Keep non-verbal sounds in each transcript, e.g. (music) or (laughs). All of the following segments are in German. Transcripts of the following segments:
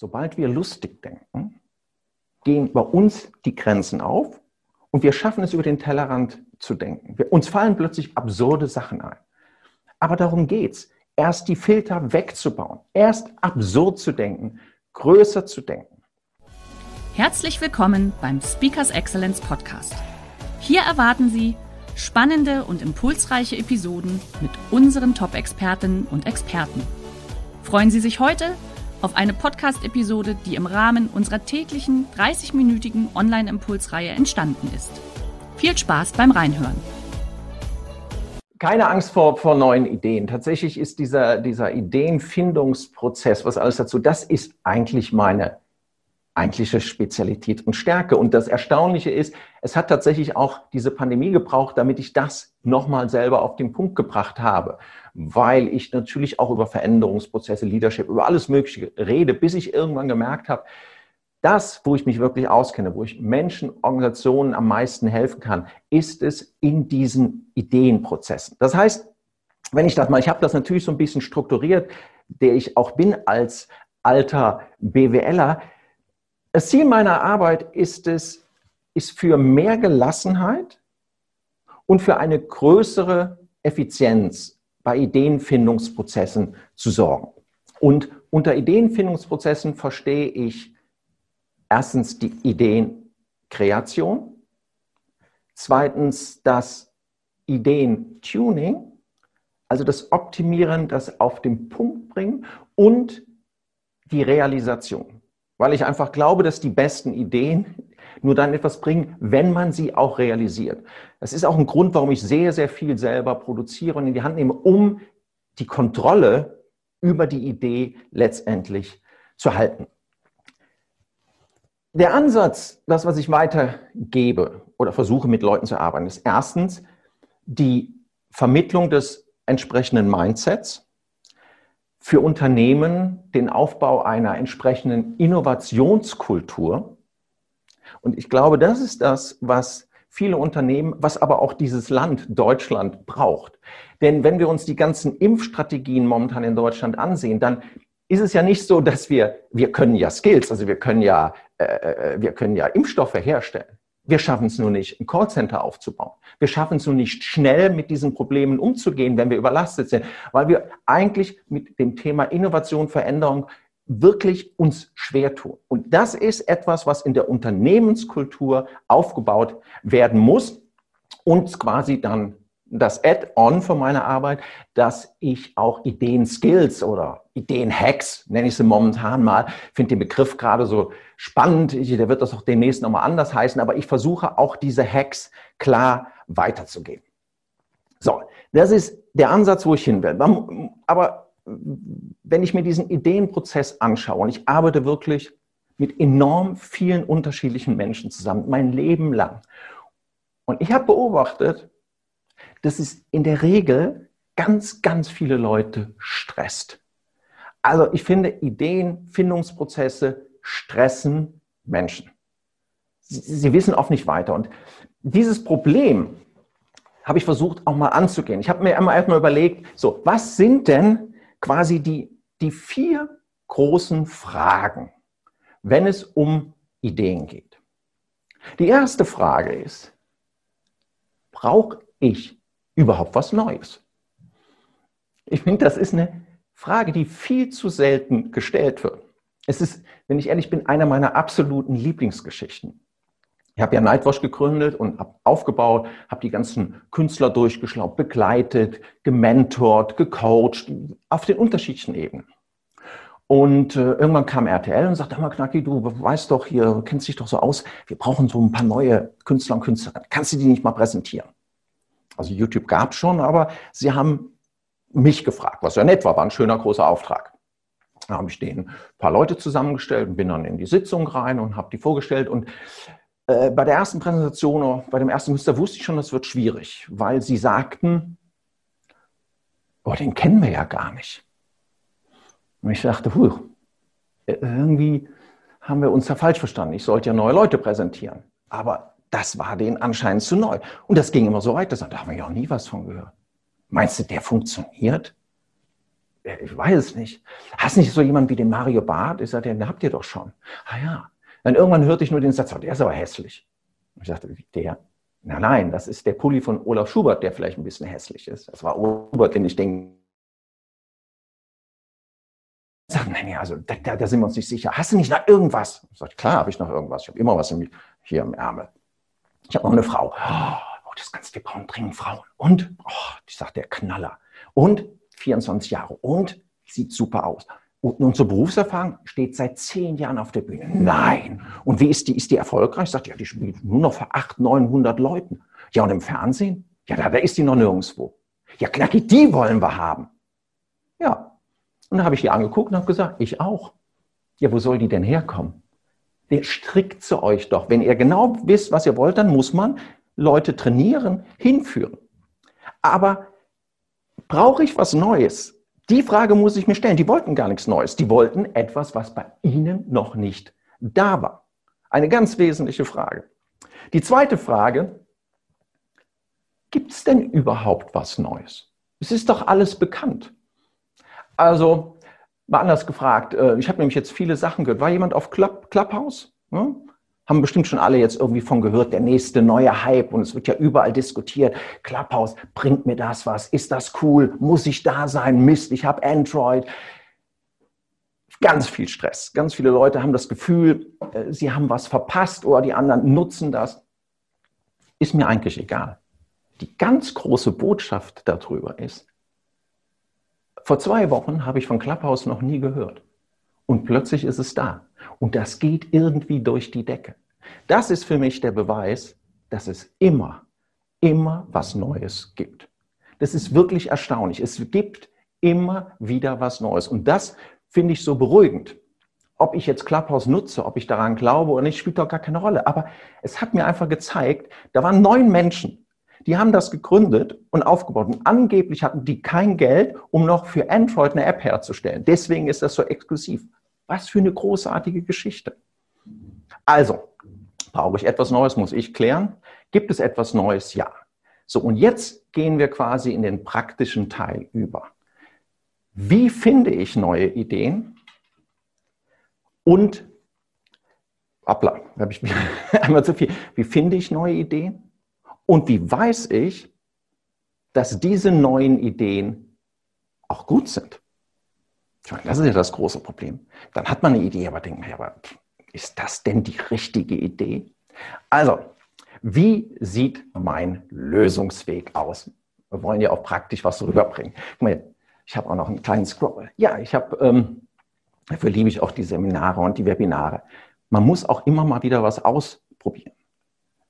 Sobald wir lustig denken, gehen bei uns die Grenzen auf und wir schaffen es über den Tellerrand zu denken. Wir, uns fallen plötzlich absurde Sachen ein. Aber darum geht's. Erst die Filter wegzubauen, erst absurd zu denken, größer zu denken. Herzlich willkommen beim Speakers Excellence Podcast. Hier erwarten Sie spannende und impulsreiche Episoden mit unseren Top-Expertinnen und Experten. Freuen Sie sich heute auf eine Podcast-Episode, die im Rahmen unserer täglichen 30-minütigen Online-Impulsreihe entstanden ist. Viel Spaß beim Reinhören. Keine Angst vor, vor neuen Ideen. Tatsächlich ist dieser, dieser Ideenfindungsprozess, was alles dazu, das ist eigentlich meine eigentliche Spezialität und Stärke. Und das Erstaunliche ist, es hat tatsächlich auch diese Pandemie gebraucht, damit ich das nochmal selber auf den Punkt gebracht habe weil ich natürlich auch über Veränderungsprozesse, Leadership, über alles Mögliche rede, bis ich irgendwann gemerkt habe, das, wo ich mich wirklich auskenne, wo ich Menschen, Organisationen am meisten helfen kann, ist es in diesen Ideenprozessen. Das heißt, wenn ich das mal, ich habe das natürlich so ein bisschen strukturiert, der ich auch bin als alter BWLer. Das Ziel meiner Arbeit ist es, ist für mehr Gelassenheit und für eine größere Effizienz bei Ideenfindungsprozessen zu sorgen. Und unter Ideenfindungsprozessen verstehe ich erstens die Ideenkreation, zweitens das Ideentuning, also das Optimieren, das auf den Punkt bringen und die Realisation. Weil ich einfach glaube, dass die besten Ideen nur dann etwas bringen, wenn man sie auch realisiert. Das ist auch ein Grund, warum ich sehr, sehr viel selber produziere und in die Hand nehme, um die Kontrolle über die Idee letztendlich zu halten. Der Ansatz, das, was ich weitergebe oder versuche mit Leuten zu arbeiten, ist erstens die Vermittlung des entsprechenden Mindsets für Unternehmen, den Aufbau einer entsprechenden Innovationskultur, und ich glaube, das ist das, was viele Unternehmen, was aber auch dieses Land Deutschland braucht. Denn wenn wir uns die ganzen Impfstrategien momentan in Deutschland ansehen, dann ist es ja nicht so, dass wir, wir können ja Skills, also wir können ja, äh, äh wir können ja Impfstoffe herstellen. Wir schaffen es nur nicht, ein Callcenter aufzubauen. Wir schaffen es nur nicht, schnell mit diesen Problemen umzugehen, wenn wir überlastet sind, weil wir eigentlich mit dem Thema Innovation, Veränderung wirklich uns schwer tun. Und das ist etwas, was in der Unternehmenskultur aufgebaut werden muss und quasi dann das Add-on für meine Arbeit, dass ich auch Ideen-Skills oder Ideen-Hacks, nenne ich sie momentan mal, finde den Begriff gerade so spannend, der wird das auch demnächst nochmal anders heißen, aber ich versuche auch diese Hacks klar weiterzugeben. So, das ist der Ansatz, wo ich hin will. Aber wenn ich mir diesen Ideenprozess anschaue, und ich arbeite wirklich mit enorm vielen unterschiedlichen Menschen zusammen, mein Leben lang. Und ich habe beobachtet, dass es in der Regel ganz, ganz viele Leute stresst. Also ich finde, Ideenfindungsprozesse stressen Menschen. Sie, sie wissen oft nicht weiter. Und dieses Problem habe ich versucht auch mal anzugehen. Ich habe mir einmal erstmal überlegt, so, was sind denn quasi die, die vier großen Fragen, wenn es um Ideen geht. Die erste Frage ist, brauche ich überhaupt was Neues? Ich finde, das ist eine Frage, die viel zu selten gestellt wird. Es ist, wenn ich ehrlich bin, einer meiner absoluten Lieblingsgeschichten. Ich habe ja Nightwash gegründet und habe aufgebaut, habe die ganzen Künstler durchgeschlaubt, begleitet, gementort, gecoacht, auf den unterschiedlichen Ebenen. Und äh, irgendwann kam RTL und sagte, mal Knacki, du weißt doch hier, kennst dich doch so aus, wir brauchen so ein paar neue Künstler und Künstlerinnen. Kannst du die nicht mal präsentieren? Also YouTube gab es schon, aber sie haben mich gefragt, was ja nett war, war ein schöner großer Auftrag. Da habe ich denen ein paar Leute zusammengestellt und bin dann in die Sitzung rein und habe die vorgestellt. Und äh, bei der ersten Präsentation, bei dem ersten Muster wusste ich schon, das wird schwierig, weil sie sagten, oh, den kennen wir ja gar nicht. Und ich dachte, puh, irgendwie haben wir uns ja falsch verstanden. Ich sollte ja neue Leute präsentieren. Aber das war denen anscheinend zu neu. Und das ging immer so weiter. Da haben wir ja auch nie was von gehört. Meinst du, der funktioniert? Ich weiß es nicht. Hast nicht so jemand wie den Mario Barth? Ich sagte, den habt ihr doch schon. Ah ja. Dann irgendwann hörte ich nur den Satz, oh, der ist aber hässlich. Ich sagte, der? Nein, nein, das ist der Pulli von Olaf Schubert, der vielleicht ein bisschen hässlich ist. Das war Schubert, den ich denke. Sagt, nein, also da, da, sind wir uns nicht sicher. Hast du nicht noch irgendwas? Ich sagte, klar habe ich noch irgendwas. Ich habe immer was hier im Ärmel. Ich habe noch eine Frau. Oh, das ganze wir brauchen dringend Frauen. Und, oh, ich sage, der Knaller. Und 24 Jahre. Und sieht super aus. Und unsere Berufserfahrung steht seit zehn Jahren auf der Bühne. Nein. Und wie ist die? Ist die erfolgreich? Sagt, ja, die spielt nur noch vor 800, 900 Leuten. Ja, und im Fernsehen? Ja, da, da ist die noch nirgendwo. Ja, Knacki, die wollen wir haben. Ja. Und dann habe ich die angeguckt und habe gesagt, ich auch. Ja, wo soll die denn herkommen? Der strickt zu euch doch. Wenn ihr genau wisst, was ihr wollt, dann muss man Leute trainieren, hinführen. Aber brauche ich was Neues? Die Frage muss ich mir stellen. Die wollten gar nichts Neues. Die wollten etwas, was bei ihnen noch nicht da war. Eine ganz wesentliche Frage. Die zweite Frage, gibt es denn überhaupt was Neues? Es ist doch alles bekannt. Also, mal anders gefragt, äh, ich habe nämlich jetzt viele Sachen gehört. War jemand auf Club, Clubhouse? Hm? Haben bestimmt schon alle jetzt irgendwie von gehört, der nächste neue Hype und es wird ja überall diskutiert. Clubhouse, bringt mir das was? Ist das cool? Muss ich da sein? Mist, ich habe Android. Ganz viel Stress. Ganz viele Leute haben das Gefühl, äh, sie haben was verpasst oder die anderen nutzen das. Ist mir eigentlich egal. Die ganz große Botschaft darüber ist, vor zwei Wochen habe ich von Clubhouse noch nie gehört. Und plötzlich ist es da. Und das geht irgendwie durch die Decke. Das ist für mich der Beweis, dass es immer, immer was Neues gibt. Das ist wirklich erstaunlich. Es gibt immer wieder was Neues. Und das finde ich so beruhigend. Ob ich jetzt Clubhouse nutze, ob ich daran glaube oder nicht, spielt doch gar keine Rolle. Aber es hat mir einfach gezeigt, da waren neun Menschen, die haben das gegründet und aufgebaut. Und angeblich hatten die kein Geld, um noch für Android eine App herzustellen. Deswegen ist das so exklusiv. Was für eine großartige Geschichte. Also, brauche ich etwas Neues, muss ich klären. Gibt es etwas Neues? Ja. So, und jetzt gehen wir quasi in den praktischen Teil über. Wie finde ich neue Ideen? Und, hoppla, habe ich (laughs) einmal zu viel. Wie finde ich neue Ideen? Und wie weiß ich, dass diese neuen Ideen auch gut sind? Ich meine, das ist ja das große Problem. Dann hat man eine Idee, aber denkt man, ja, aber ist das denn die richtige Idee? Also, wie sieht mein Lösungsweg aus? Wir wollen ja auch praktisch was rüberbringen. Guck mal, ich habe auch noch einen kleinen Scroll. Ja, ich habe, ähm, dafür liebe ich auch die Seminare und die Webinare. Man muss auch immer mal wieder was ausprobieren.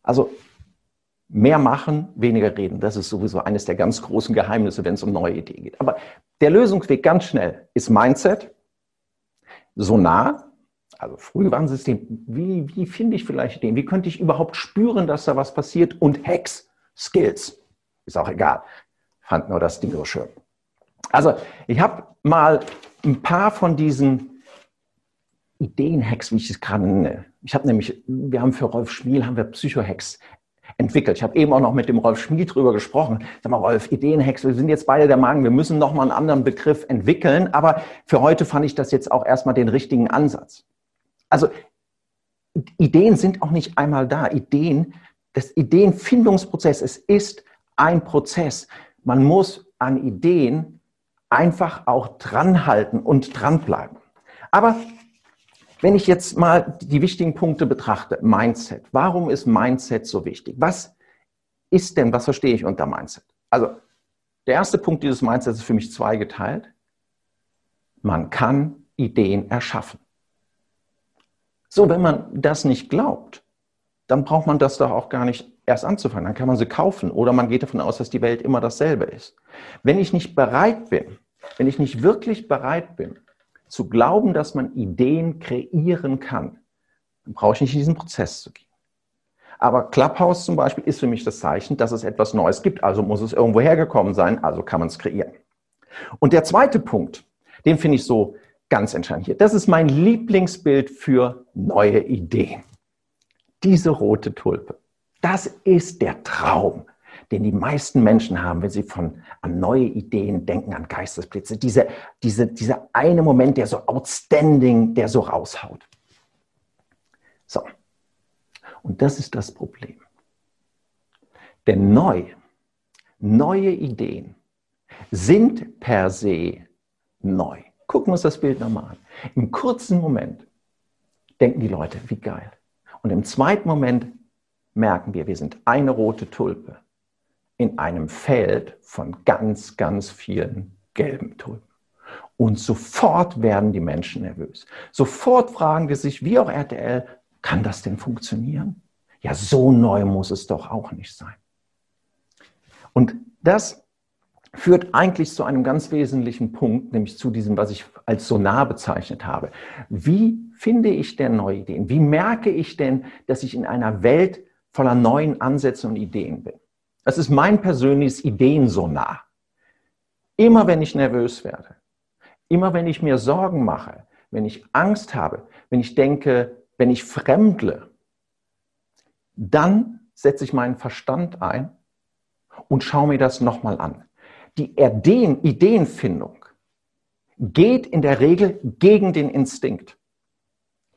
Also mehr machen, weniger reden. Das ist sowieso eines der ganz großen Geheimnisse, wenn es um neue Ideen geht. Aber der Lösungsweg ganz schnell ist Mindset, so nah, also Frühwarnsystem, wie, wie finde ich vielleicht den? Wie könnte ich überhaupt spüren, dass da was passiert? Und Hacks, Skills, ist auch egal. Fand nur das Ding so schön. Also ich habe mal ein paar von diesen Ideen-Hacks, wie ich es gerade nenne. Ich habe nämlich, wir haben für Rolf Schmiel, haben wir Psycho-Hacks entwickelt. Ich habe eben auch noch mit dem Rolf Schmied drüber gesprochen. Sag mal, Rolf, Ideenhex, wir sind jetzt beide der Meinung, wir müssen noch mal einen anderen Begriff entwickeln. Aber für heute fand ich das jetzt auch erstmal den richtigen Ansatz. Also Ideen sind auch nicht einmal da. Ideen, das Ideenfindungsprozess, es ist ein Prozess. Man muss an Ideen einfach auch dranhalten und dranbleiben. Aber wenn ich jetzt mal die wichtigen Punkte betrachte, Mindset. Warum ist Mindset so wichtig? Was ist denn, was verstehe ich unter Mindset? Also, der erste Punkt dieses Mindsets ist für mich zweigeteilt. Man kann Ideen erschaffen. So, wenn man das nicht glaubt, dann braucht man das doch auch gar nicht erst anzufangen. Dann kann man sie kaufen oder man geht davon aus, dass die Welt immer dasselbe ist. Wenn ich nicht bereit bin, wenn ich nicht wirklich bereit bin, zu glauben, dass man Ideen kreieren kann, dann brauche ich nicht in diesen Prozess zu gehen. Aber Clubhouse zum Beispiel ist für mich das Zeichen, dass es etwas Neues gibt. Also muss es irgendwo hergekommen sein, also kann man es kreieren. Und der zweite Punkt, den finde ich so ganz entscheidend hier. Das ist mein Lieblingsbild für neue Ideen. Diese rote Tulpe. Das ist der Traum den die meisten Menschen haben, wenn sie von, an neue Ideen denken, an Geistesblitze. Diese, diese, dieser eine Moment, der so outstanding, der so raushaut. So. Und das ist das Problem. Denn neu, neue Ideen sind per se neu. Gucken wir uns das Bild nochmal an. Im kurzen Moment denken die Leute, wie geil. Und im zweiten Moment merken wir, wir sind eine rote Tulpe in einem Feld von ganz, ganz vielen gelben Tulpen. Und sofort werden die Menschen nervös. Sofort fragen die sich, wie auch RTL, kann das denn funktionieren? Ja, so neu muss es doch auch nicht sein. Und das führt eigentlich zu einem ganz wesentlichen Punkt, nämlich zu diesem, was ich als Sonar bezeichnet habe. Wie finde ich denn neue Ideen? Wie merke ich denn, dass ich in einer Welt voller neuen Ansätze und Ideen bin? Das ist mein persönliches Ideensonar. Immer wenn ich nervös werde, immer wenn ich mir Sorgen mache, wenn ich Angst habe, wenn ich denke, wenn ich fremdle, dann setze ich meinen Verstand ein und schaue mir das nochmal an. Die Ideen, Ideenfindung geht in der Regel gegen den Instinkt.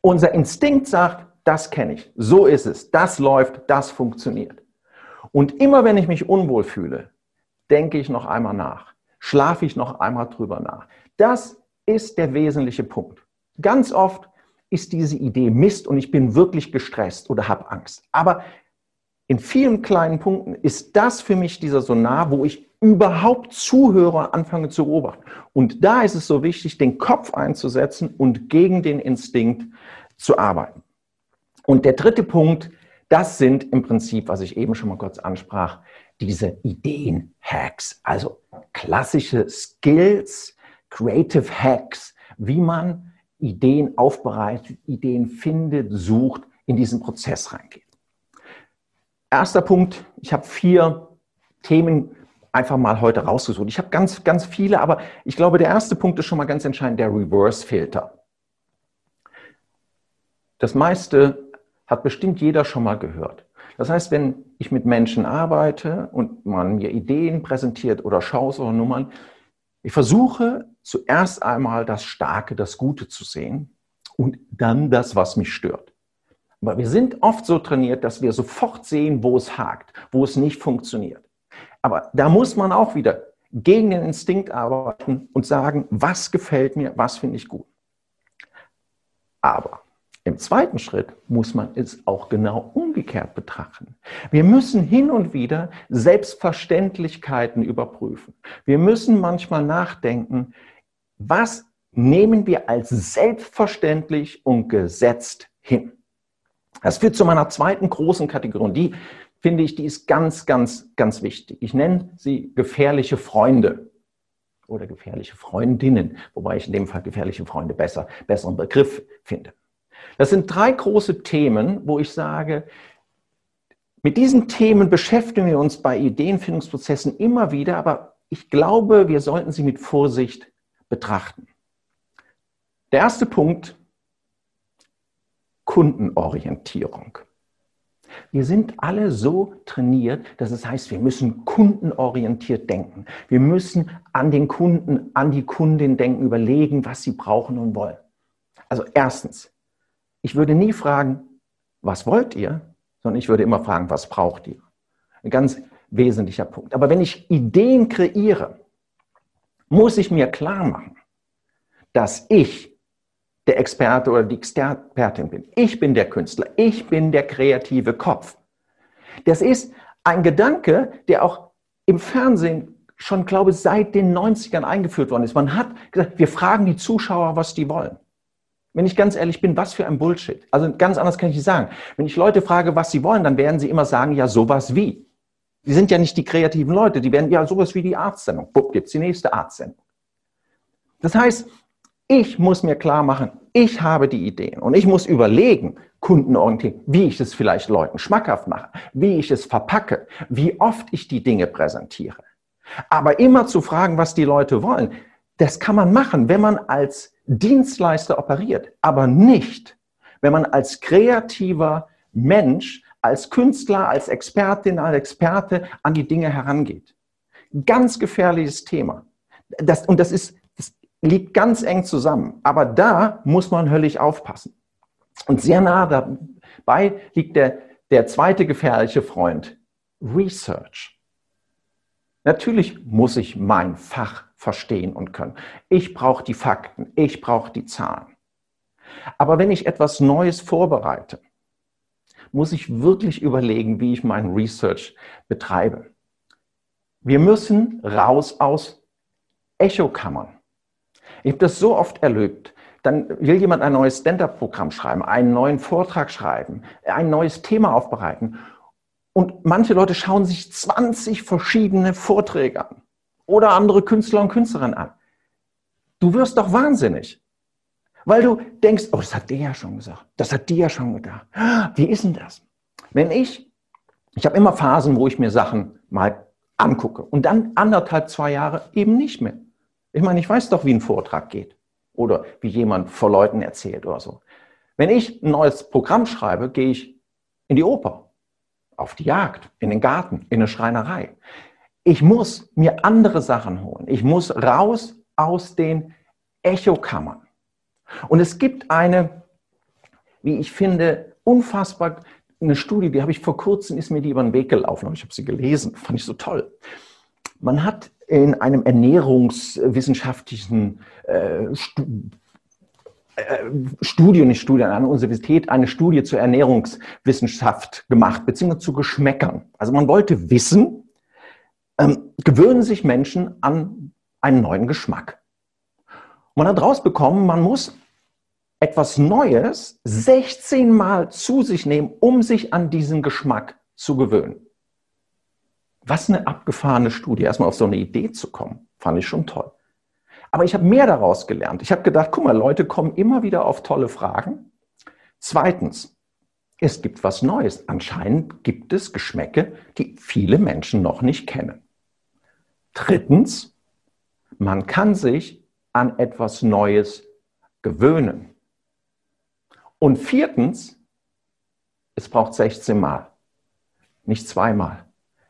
Unser Instinkt sagt, das kenne ich, so ist es, das läuft, das funktioniert. Und immer wenn ich mich unwohl fühle, denke ich noch einmal nach, schlafe ich noch einmal drüber nach. Das ist der wesentliche Punkt. Ganz oft ist diese Idee Mist und ich bin wirklich gestresst oder habe Angst. Aber in vielen kleinen Punkten ist das für mich dieser Sonar, wo ich überhaupt zuhöre, anfange zu beobachten. Und da ist es so wichtig, den Kopf einzusetzen und gegen den Instinkt zu arbeiten. Und der dritte Punkt das sind im Prinzip, was ich eben schon mal kurz ansprach, diese Ideen-Hacks, also klassische Skills, Creative Hacks, wie man Ideen aufbereitet, Ideen findet, sucht, in diesen Prozess reingeht. Erster Punkt, ich habe vier Themen einfach mal heute rausgesucht. Ich habe ganz, ganz viele, aber ich glaube, der erste Punkt ist schon mal ganz entscheidend, der Reverse-Filter. Das meiste hat bestimmt jeder schon mal gehört. Das heißt, wenn ich mit Menschen arbeite und man mir Ideen präsentiert oder Schaus oder Nummern, ich versuche zuerst einmal das Starke, das Gute zu sehen und dann das, was mich stört. Aber wir sind oft so trainiert, dass wir sofort sehen, wo es hakt, wo es nicht funktioniert. Aber da muss man auch wieder gegen den Instinkt arbeiten und sagen, was gefällt mir, was finde ich gut. Aber im zweiten Schritt muss man es auch genau umgekehrt betrachten. Wir müssen hin und wieder Selbstverständlichkeiten überprüfen. Wir müssen manchmal nachdenken, was nehmen wir als selbstverständlich und gesetzt hin. Das führt zu meiner zweiten großen Kategorie. Und die finde ich, die ist ganz, ganz, ganz wichtig. Ich nenne sie gefährliche Freunde oder gefährliche Freundinnen, wobei ich in dem Fall gefährliche Freunde besser, besseren Begriff finde. Das sind drei große Themen, wo ich sage, mit diesen Themen beschäftigen wir uns bei Ideenfindungsprozessen immer wieder, aber ich glaube, wir sollten sie mit Vorsicht betrachten. Der erste Punkt, Kundenorientierung. Wir sind alle so trainiert, dass es heißt, wir müssen kundenorientiert denken. Wir müssen an den Kunden, an die Kundin denken, überlegen, was sie brauchen und wollen. Also erstens, ich würde nie fragen, was wollt ihr, sondern ich würde immer fragen, was braucht ihr? Ein ganz wesentlicher Punkt. Aber wenn ich Ideen kreiere, muss ich mir klar machen, dass ich der Experte oder die Expertin bin. Ich bin der Künstler. Ich bin der kreative Kopf. Das ist ein Gedanke, der auch im Fernsehen schon, glaube ich, seit den 90ern eingeführt worden ist. Man hat gesagt, wir fragen die Zuschauer, was die wollen. Wenn ich ganz ehrlich bin, was für ein Bullshit. Also ganz anders kann ich nicht sagen. Wenn ich Leute frage, was sie wollen, dann werden sie immer sagen, ja, sowas wie. Die sind ja nicht die kreativen Leute, die werden ja sowas wie die Arztsendung. Bupp, gibt's die nächste Arztsendung. Das heißt, Ich muss mir klar machen, ich habe die Ideen und ich muss überlegen, kundenorientiert, wie ich es vielleicht Leuten schmackhaft mache, wie ich es verpacke, wie oft ich die Dinge präsentiere. Aber immer zu fragen, was die Leute wollen, das kann man machen, wenn man als Dienstleister operiert, aber nicht, wenn man als kreativer Mensch, als Künstler, als Expertin, als Experte an die Dinge herangeht. Ganz gefährliches Thema. Das, und das ist, das liegt ganz eng zusammen. Aber da muss man höllisch aufpassen. Und sehr nah dabei liegt der, der zweite gefährliche Freund, Research. Natürlich muss ich mein Fach verstehen und können. Ich brauche die Fakten, ich brauche die Zahlen. Aber wenn ich etwas Neues vorbereite, muss ich wirklich überlegen, wie ich mein Research betreibe. Wir müssen raus aus Echokammern. Ich habe das so oft erlebt. Dann will jemand ein neues Stand-up-Programm schreiben, einen neuen Vortrag schreiben, ein neues Thema aufbereiten. Und manche Leute schauen sich 20 verschiedene Vorträge an oder andere Künstler und Künstlerinnen an. Du wirst doch wahnsinnig, weil du denkst, oh, das hat der ja schon gesagt, das hat die ja schon gedacht. Wie ist denn das? Wenn ich, ich habe immer Phasen, wo ich mir Sachen mal angucke und dann anderthalb, zwei Jahre eben nicht mehr. Ich meine, ich weiß doch, wie ein Vortrag geht oder wie jemand vor Leuten erzählt oder so. Wenn ich ein neues Programm schreibe, gehe ich in die Oper, auf die Jagd, in den Garten, in eine Schreinerei. Ich muss mir andere Sachen holen. Ich muss raus aus den Echokammern. Und es gibt eine, wie ich finde, unfassbar eine Studie, die habe ich vor kurzem, ist mir die über den Weg gelaufen, aber ich habe sie gelesen, fand ich so toll. Man hat in einem ernährungswissenschaftlichen äh, äh, Studie, nicht Studie, an einer Universität eine Studie zur Ernährungswissenschaft gemacht, beziehungsweise zu Geschmäckern. Also man wollte wissen, ähm, gewöhnen sich Menschen an einen neuen Geschmack. Man hat rausbekommen, man muss etwas Neues 16 Mal zu sich nehmen, um sich an diesen Geschmack zu gewöhnen. Was eine abgefahrene Studie, erstmal auf so eine Idee zu kommen, fand ich schon toll. Aber ich habe mehr daraus gelernt. Ich habe gedacht, guck mal, Leute kommen immer wieder auf tolle Fragen. Zweitens, es gibt was Neues. Anscheinend gibt es Geschmäcke, die viele Menschen noch nicht kennen. Drittens, man kann sich an etwas Neues gewöhnen. Und viertens, es braucht 16 Mal, nicht zweimal,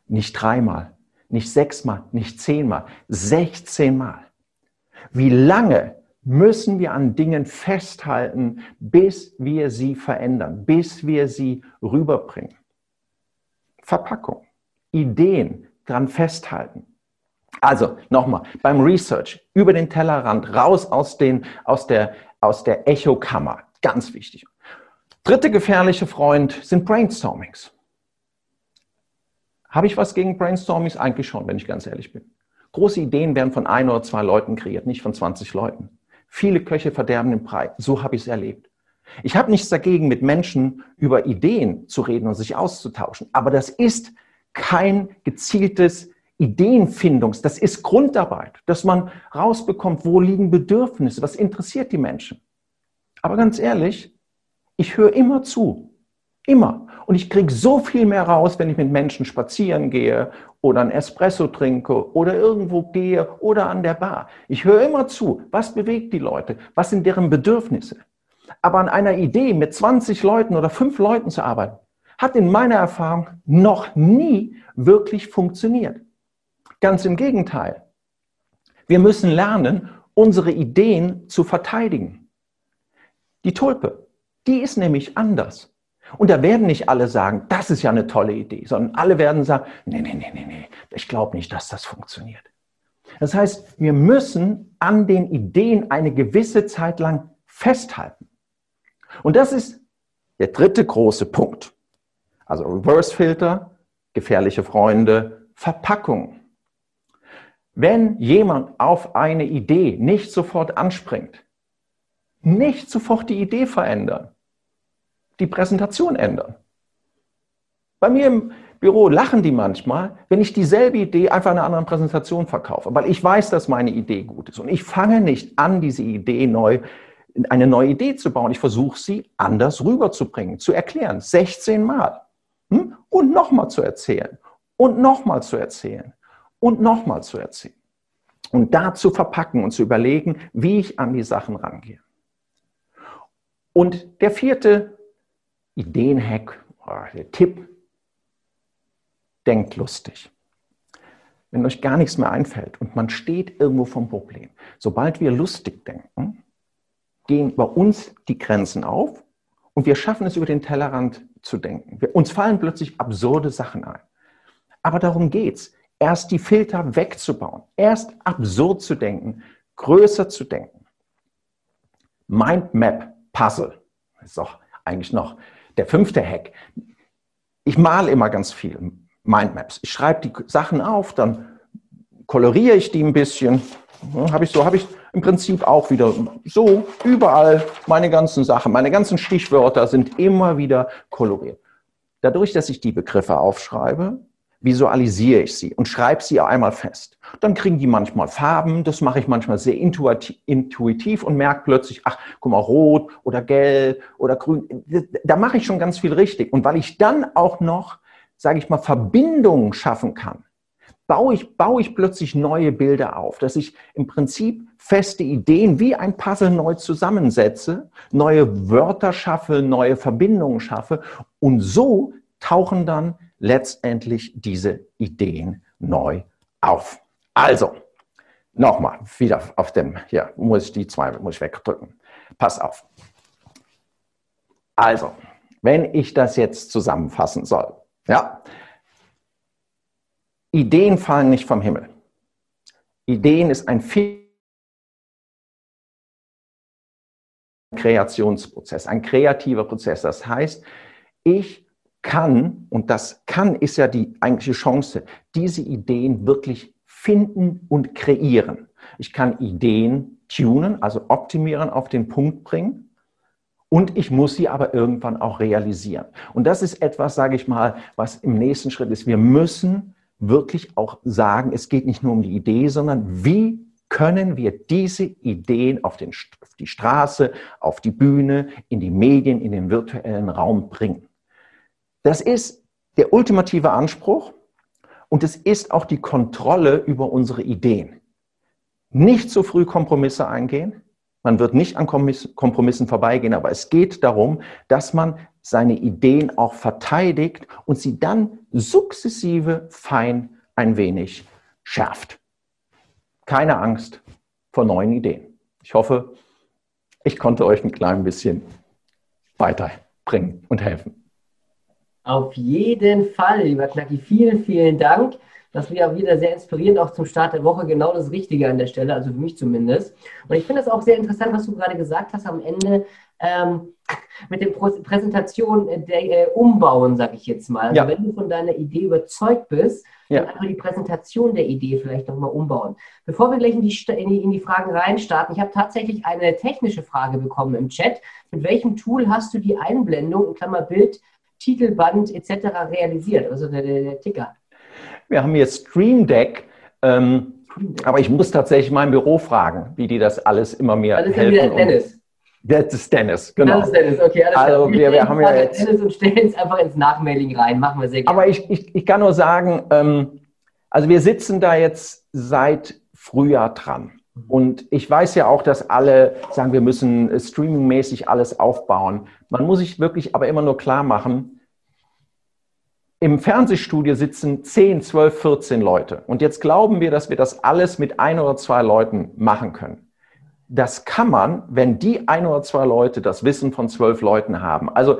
nicht dreimal, nicht sechsmal, nicht zehnmal, 16 Mal. Wie lange müssen wir an Dingen festhalten, bis wir sie verändern, bis wir sie rüberbringen? Verpackung, Ideen dran festhalten. Also nochmal, beim Research über den Tellerrand, raus aus, den, aus der, aus der Echokammer. Ganz wichtig. Dritte gefährliche Freund sind Brainstormings. Habe ich was gegen Brainstormings? Eigentlich schon, wenn ich ganz ehrlich bin. Große Ideen werden von ein oder zwei Leuten kreiert, nicht von 20 Leuten. Viele Köche verderben den Brei. So habe ich es erlebt. Ich habe nichts dagegen, mit Menschen über Ideen zu reden und sich auszutauschen. Aber das ist kein gezieltes Ideenfindungs, das ist Grundarbeit, dass man rausbekommt, wo liegen Bedürfnisse, was interessiert die Menschen. Aber ganz ehrlich, ich höre immer zu. Immer. Und ich kriege so viel mehr raus, wenn ich mit Menschen spazieren gehe oder ein Espresso trinke oder irgendwo gehe oder an der Bar. Ich höre immer zu. Was bewegt die Leute? Was sind deren Bedürfnisse? Aber an einer Idee mit 20 Leuten oder 5 Leuten zu arbeiten, hat in meiner Erfahrung noch nie wirklich funktioniert. Ganz im Gegenteil. Wir müssen lernen, unsere Ideen zu verteidigen. Die Tulpe, die ist nämlich anders. Und da werden nicht alle sagen, das ist ja eine tolle Idee, sondern alle werden sagen, nee, nee, nee, nee, nee, ich glaube nicht, dass das funktioniert. Das heißt, wir müssen an den Ideen eine gewisse Zeit lang festhalten. Und das ist der dritte große Punkt. Also Reverse Filter, gefährliche Freunde, Verpackung. Wenn jemand auf eine Idee nicht sofort anspringt, nicht sofort die Idee verändern, die Präsentation ändern. Bei mir im Büro lachen die manchmal, wenn ich dieselbe Idee einfach in einer anderen Präsentation verkaufe, weil ich weiß, dass meine Idee gut ist. Und ich fange nicht an, diese Idee neu, eine neue Idee zu bauen. Ich versuche sie anders rüberzubringen, zu erklären, 16 Mal. Hm? Und nochmal zu erzählen. Und nochmal zu erzählen. Und nochmal zu erzählen. Und da zu verpacken und zu überlegen, wie ich an die Sachen rangehe. Und der vierte Ideenhack, der Tipp, denkt lustig. Wenn euch gar nichts mehr einfällt und man steht irgendwo vom Problem, sobald wir lustig denken, gehen bei uns die Grenzen auf und wir schaffen es über den Tellerrand zu denken. Wir, uns fallen plötzlich absurde Sachen ein. Aber darum geht's. Erst die Filter wegzubauen, erst absurd zu denken, größer zu denken. Mindmap Puzzle ist doch eigentlich noch der fünfte Hack. Ich male immer ganz viel Mindmaps. Ich schreibe die Sachen auf, dann koloriere ich die ein bisschen. Ja, habe ich so, habe ich im Prinzip auch wieder so überall meine ganzen Sachen, meine ganzen Stichwörter sind immer wieder koloriert. Dadurch, dass ich die Begriffe aufschreibe, visualisiere ich sie und schreibe sie einmal fest. Dann kriegen die manchmal Farben, das mache ich manchmal sehr intuitiv und merke plötzlich, ach, guck mal, rot oder gelb oder grün. Da mache ich schon ganz viel richtig. Und weil ich dann auch noch, sage ich mal, Verbindungen schaffen kann, baue ich, baue ich plötzlich neue Bilder auf, dass ich im Prinzip feste Ideen wie ein Puzzle neu zusammensetze, neue Wörter schaffe, neue Verbindungen schaffe und so tauchen dann letztendlich diese Ideen neu auf. Also, nochmal, wieder auf dem, hier muss ich die zwei, muss ich wegdrücken. Pass auf. Also, wenn ich das jetzt zusammenfassen soll, ja, Ideen fallen nicht vom Himmel. Ideen ist ein Kreationsprozess, ein kreativer Prozess. Das heißt, ich kann, und das kann ist ja die eigentliche Chance, diese Ideen wirklich finden und kreieren. Ich kann Ideen tunen, also optimieren, auf den Punkt bringen. Und ich muss sie aber irgendwann auch realisieren. Und das ist etwas, sage ich mal, was im nächsten Schritt ist. Wir müssen wirklich auch sagen, es geht nicht nur um die Idee, sondern wie können wir diese Ideen auf, den, auf die Straße, auf die Bühne, in die Medien, in den virtuellen Raum bringen. Das ist der ultimative Anspruch und es ist auch die Kontrolle über unsere Ideen. Nicht zu früh Kompromisse eingehen. Man wird nicht an Kompromissen vorbeigehen, aber es geht darum, dass man seine Ideen auch verteidigt und sie dann sukzessive fein ein wenig schärft. Keine Angst vor neuen Ideen. Ich hoffe, ich konnte euch ein klein bisschen weiterbringen und helfen. Auf jeden Fall, lieber Knacki. Vielen, vielen Dank. Das war wieder sehr inspirierend, auch zum Start der Woche. Genau das Richtige an der Stelle, also für mich zumindest. Und ich finde es auch sehr interessant, was du gerade gesagt hast am Ende. Ähm, (laughs) mit den Präsentationen der, äh, umbauen, sage ich jetzt mal. Also ja. wenn du von deiner Idee überzeugt bist, ja. dann einfach die Präsentation der Idee vielleicht nochmal umbauen. Bevor wir gleich in die, in die, in die Fragen reinstarten, ich habe tatsächlich eine technische Frage bekommen im Chat. Mit welchem Tool hast du die Einblendung, in Klammer Bild, Titelband etc. realisiert, also der, der, der Ticker? Wir haben hier Stream Deck. Ähm, aber ich muss tatsächlich mein Büro fragen, wie die das alles immer mehr das ist helfen. Wieder Dennis. Das ist Dennis, genau. Das ist Dennis, okay, alles also Wir, wir haben ja jetzt Dennis und stellen es einfach ins Nachmailing rein, machen wir sehr gerne. Aber ich, ich, ich kann nur sagen, ähm, also wir sitzen da jetzt seit Frühjahr dran. Und ich weiß ja auch, dass alle sagen, wir müssen streamingmäßig alles aufbauen. Man muss sich wirklich aber immer nur klar machen, im Fernsehstudio sitzen 10, 12, 14 Leute. Und jetzt glauben wir, dass wir das alles mit ein oder zwei Leuten machen können das kann man, wenn die ein oder zwei Leute das Wissen von zwölf Leuten haben. Also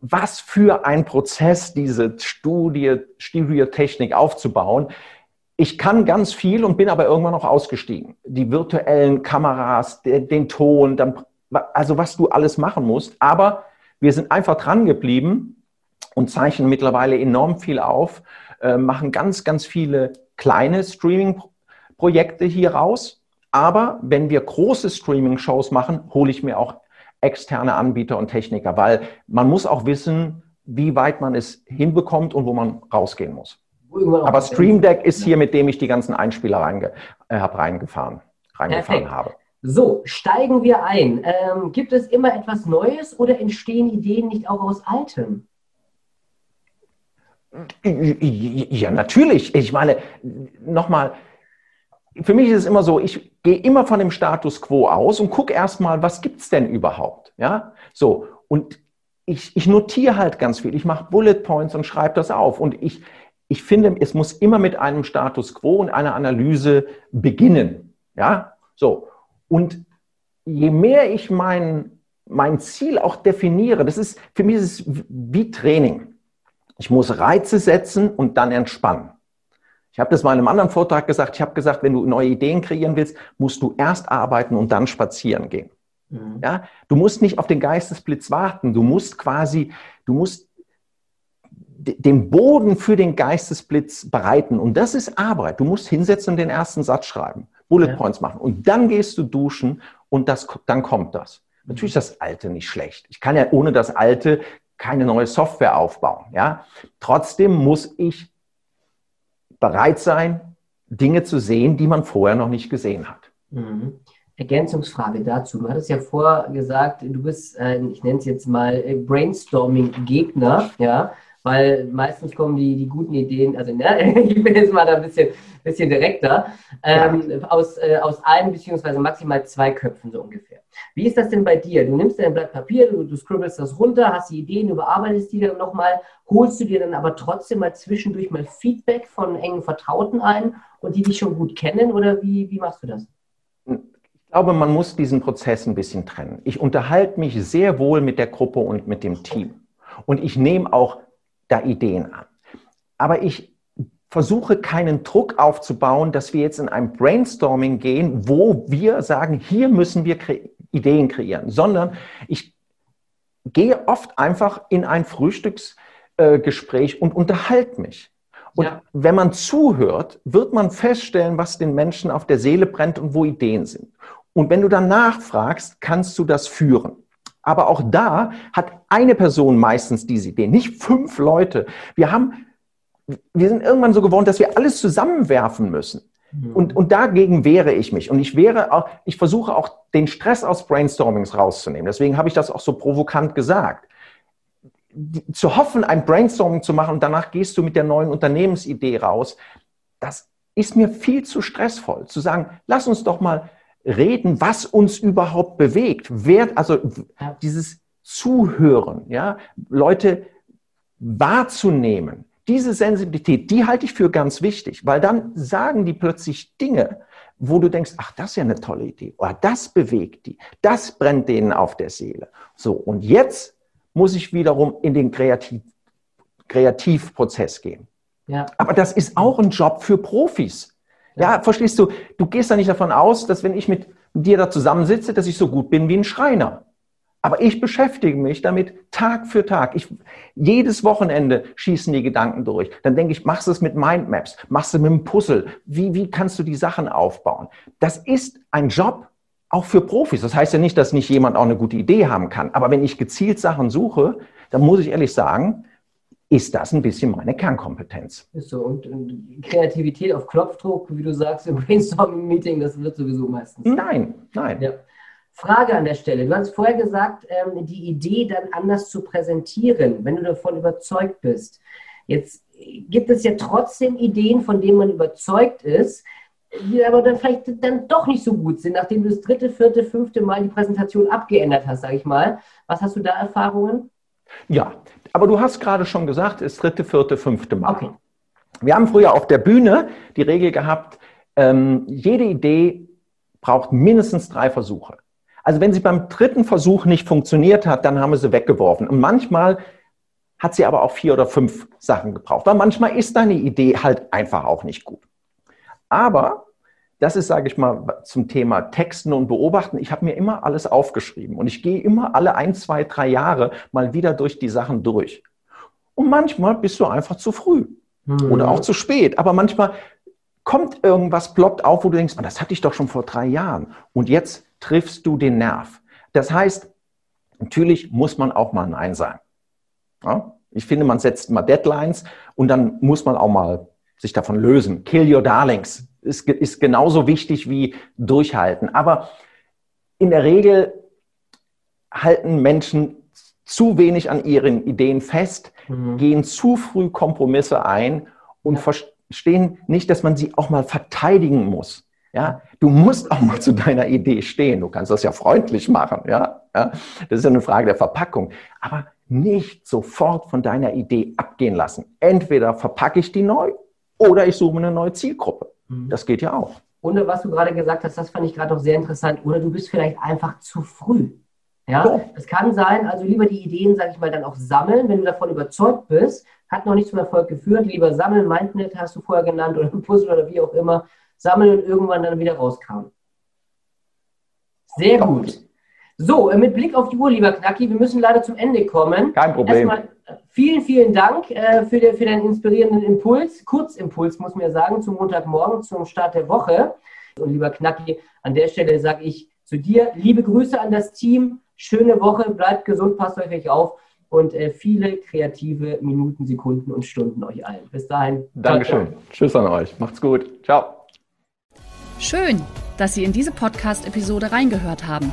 was für ein Prozess, diese Studie, Studiotechnik aufzubauen. Ich kann ganz viel und bin aber irgendwann noch ausgestiegen. Die virtuellen Kameras, den, den Ton, dann, also was du alles machen musst. Aber wir sind einfach dran geblieben und zeichnen mittlerweile enorm viel auf, äh, machen ganz, ganz viele kleine Streaming-Projekte hier raus aber wenn wir große Streaming-Shows machen, hole ich mir auch externe Anbieter und Techniker, weil man muss auch wissen, wie weit man es hinbekommt und wo man rausgehen muss. Aber Stream Deck ist hier, mit dem ich die ganzen Einspieler reinge äh, hab reingefahren, reingefahren habe. So, steigen wir ein. Ähm, gibt es immer etwas Neues oder entstehen Ideen nicht auch aus Altem? Ja, natürlich. Ich meine, nochmal, für mich ist es immer so, ich gehe immer von dem Status quo aus und gucke erstmal, was gibt es denn überhaupt? Ja, so. Und ich, ich notiere halt ganz viel. Ich mache Bullet Points und schreibe das auf. Und ich, ich finde, es muss immer mit einem Status quo und einer Analyse beginnen. Ja, so. Und je mehr ich mein, mein Ziel auch definiere, das ist, für mich ist es wie Training. Ich muss Reize setzen und dann entspannen. Ich habe das mal in einem anderen Vortrag gesagt. Ich habe gesagt, wenn du neue Ideen kreieren willst, musst du erst arbeiten und dann spazieren gehen. Mhm. Ja, du musst nicht auf den Geistesblitz warten. Du musst quasi, du musst den Boden für den Geistesblitz bereiten. Und das ist Arbeit. Du musst hinsetzen und den ersten Satz schreiben, Bullet ja. Points machen. Und dann gehst du duschen und das, dann kommt das. Natürlich ist das Alte nicht schlecht. Ich kann ja ohne das Alte keine neue Software aufbauen. Ja? Trotzdem muss ich bereit sein, Dinge zu sehen, die man vorher noch nicht gesehen hat. Mhm. Ergänzungsfrage dazu. Du hattest ja vorher gesagt, du bist, äh, ich nenne es jetzt mal Brainstorming-Gegner, ja, weil meistens kommen die, die guten Ideen, also ne, (laughs) ich bin jetzt mal da ein bisschen, bisschen direkter, ähm, ja. aus, äh, aus einem beziehungsweise maximal zwei Köpfen so ungefähr. Wie ist das denn bei dir? Du nimmst dein Blatt Papier, du, du scribbelst das runter, hast die Ideen, überarbeitest die dann nochmal, holst du dir dann aber trotzdem mal zwischendurch mal Feedback von engen Vertrauten ein und die dich schon gut kennen oder wie, wie machst du das? Ich glaube, man muss diesen Prozess ein bisschen trennen. Ich unterhalte mich sehr wohl mit der Gruppe und mit dem Team. Und ich nehme auch da Ideen an. Aber ich versuche keinen Druck aufzubauen, dass wir jetzt in ein Brainstorming gehen, wo wir sagen, hier müssen wir kre Ideen kreieren, sondern ich gehe oft einfach in ein Frühstücksgespräch äh, und unterhalte mich. Und ja. wenn man zuhört, wird man feststellen, was den Menschen auf der Seele brennt und wo Ideen sind. Und wenn du dann nachfragst, kannst du das führen. Aber auch da hat eine Person meistens diese Idee, nicht fünf Leute. Wir haben, wir sind irgendwann so gewohnt, dass wir alles zusammenwerfen müssen. Und, und dagegen wehre ich mich. Und ich wäre auch, ich versuche auch den Stress aus Brainstormings rauszunehmen. Deswegen habe ich das auch so provokant gesagt. Zu hoffen, ein Brainstorming zu machen und danach gehst du mit der neuen Unternehmensidee raus, das ist mir viel zu stressvoll. Zu sagen, lass uns doch mal reden, was uns überhaupt bewegt. Wer, also dieses Zuhören, ja, Leute wahrzunehmen, diese Sensibilität, die halte ich für ganz wichtig, weil dann sagen die plötzlich Dinge, wo du denkst, ach, das ist ja eine tolle Idee, oder das bewegt die, das brennt denen auf der Seele. So, und jetzt muss ich wiederum in den Kreativ Kreativprozess gehen. Ja. Aber das ist auch ein Job für Profis. Ja, verstehst du? Du gehst da nicht davon aus, dass wenn ich mit dir da zusammensitze, dass ich so gut bin wie ein Schreiner. Aber ich beschäftige mich damit Tag für Tag. Ich, jedes Wochenende schießen die Gedanken durch. Dann denke ich, machst du es mit Mindmaps, machst du mit einem Puzzle. Wie, wie kannst du die Sachen aufbauen? Das ist ein Job auch für Profis. Das heißt ja nicht, dass nicht jemand auch eine gute Idee haben kann. Aber wenn ich gezielt Sachen suche, dann muss ich ehrlich sagen, ist das ein bisschen meine Kernkompetenz. Ist so. Und, und Kreativität auf Knopfdruck, wie du sagst, (laughs) im Brainstorming-Meeting, das wird sowieso meistens. Nein, nein. Ja. Frage an der Stelle. Du hast vorher gesagt, ähm, die Idee dann anders zu präsentieren, wenn du davon überzeugt bist. Jetzt gibt es ja trotzdem Ideen, von denen man überzeugt ist, die aber dann vielleicht dann doch nicht so gut sind, nachdem du das dritte, vierte, fünfte Mal die Präsentation abgeändert hast, sage ich mal. Was hast du da Erfahrungen? Ja, aber du hast gerade schon gesagt, es dritte, vierte, fünfte Mal. Okay. Wir haben früher auf der Bühne die Regel gehabt, ähm, jede Idee braucht mindestens drei Versuche. Also wenn sie beim dritten Versuch nicht funktioniert hat, dann haben wir sie weggeworfen. Und manchmal hat sie aber auch vier oder fünf Sachen gebraucht, weil manchmal ist deine Idee halt einfach auch nicht gut. Aber das ist, sage ich mal, zum Thema Texten und Beobachten. Ich habe mir immer alles aufgeschrieben und ich gehe immer alle ein, zwei, drei Jahre mal wieder durch die Sachen durch. Und manchmal bist du einfach zu früh mhm. oder auch zu spät. Aber manchmal kommt irgendwas, ploppt auf, wo du denkst, oh, das hatte ich doch schon vor drei Jahren. Und jetzt triffst du den Nerv. Das heißt, natürlich muss man auch mal Nein sagen. Ja? Ich finde, man setzt immer Deadlines und dann muss man auch mal sich davon lösen. Kill your darlings ist, ist genauso wichtig wie durchhalten. Aber in der Regel halten Menschen zu wenig an ihren Ideen fest, mhm. gehen zu früh Kompromisse ein und ja. verstehen nicht, dass man sie auch mal verteidigen muss. Ja, du musst auch mal zu deiner Idee stehen. Du kannst das ja freundlich machen. Ja, ja? das ist ja eine Frage der Verpackung. Aber nicht sofort von deiner Idee abgehen lassen. Entweder verpacke ich die neu oder ich suche eine neue Zielgruppe. Mhm. Das geht ja auch. Und was du gerade gesagt hast, das fand ich gerade auch sehr interessant. Oder du bist vielleicht einfach zu früh. Ja, es kann sein, also lieber die Ideen, sage ich mal, dann auch sammeln, wenn du davon überzeugt bist, hat noch nicht zum Erfolg geführt, lieber sammeln, Mindnet hast du vorher genannt oder (laughs) Puzzle oder wie auch immer, sammeln und irgendwann dann wieder rauskramen. Sehr gut. So, äh, mit Blick auf die Uhr, lieber Knacki, wir müssen leider zum Ende kommen. Kein Problem. Erstmal äh, vielen, vielen Dank äh, für, den, für deinen inspirierenden Impuls, Kurzimpuls, muss man ja sagen, zum Montagmorgen, zum Start der Woche. Und lieber Knacki, an der Stelle sage ich zu dir, liebe Grüße an das Team, schöne Woche, bleibt gesund, passt euch auf und äh, viele kreative Minuten, Sekunden und Stunden euch allen. Bis dahin. Dankeschön. Ciao. Tschüss an euch. Macht's gut. Ciao. Schön, dass Sie in diese Podcast-Episode reingehört haben.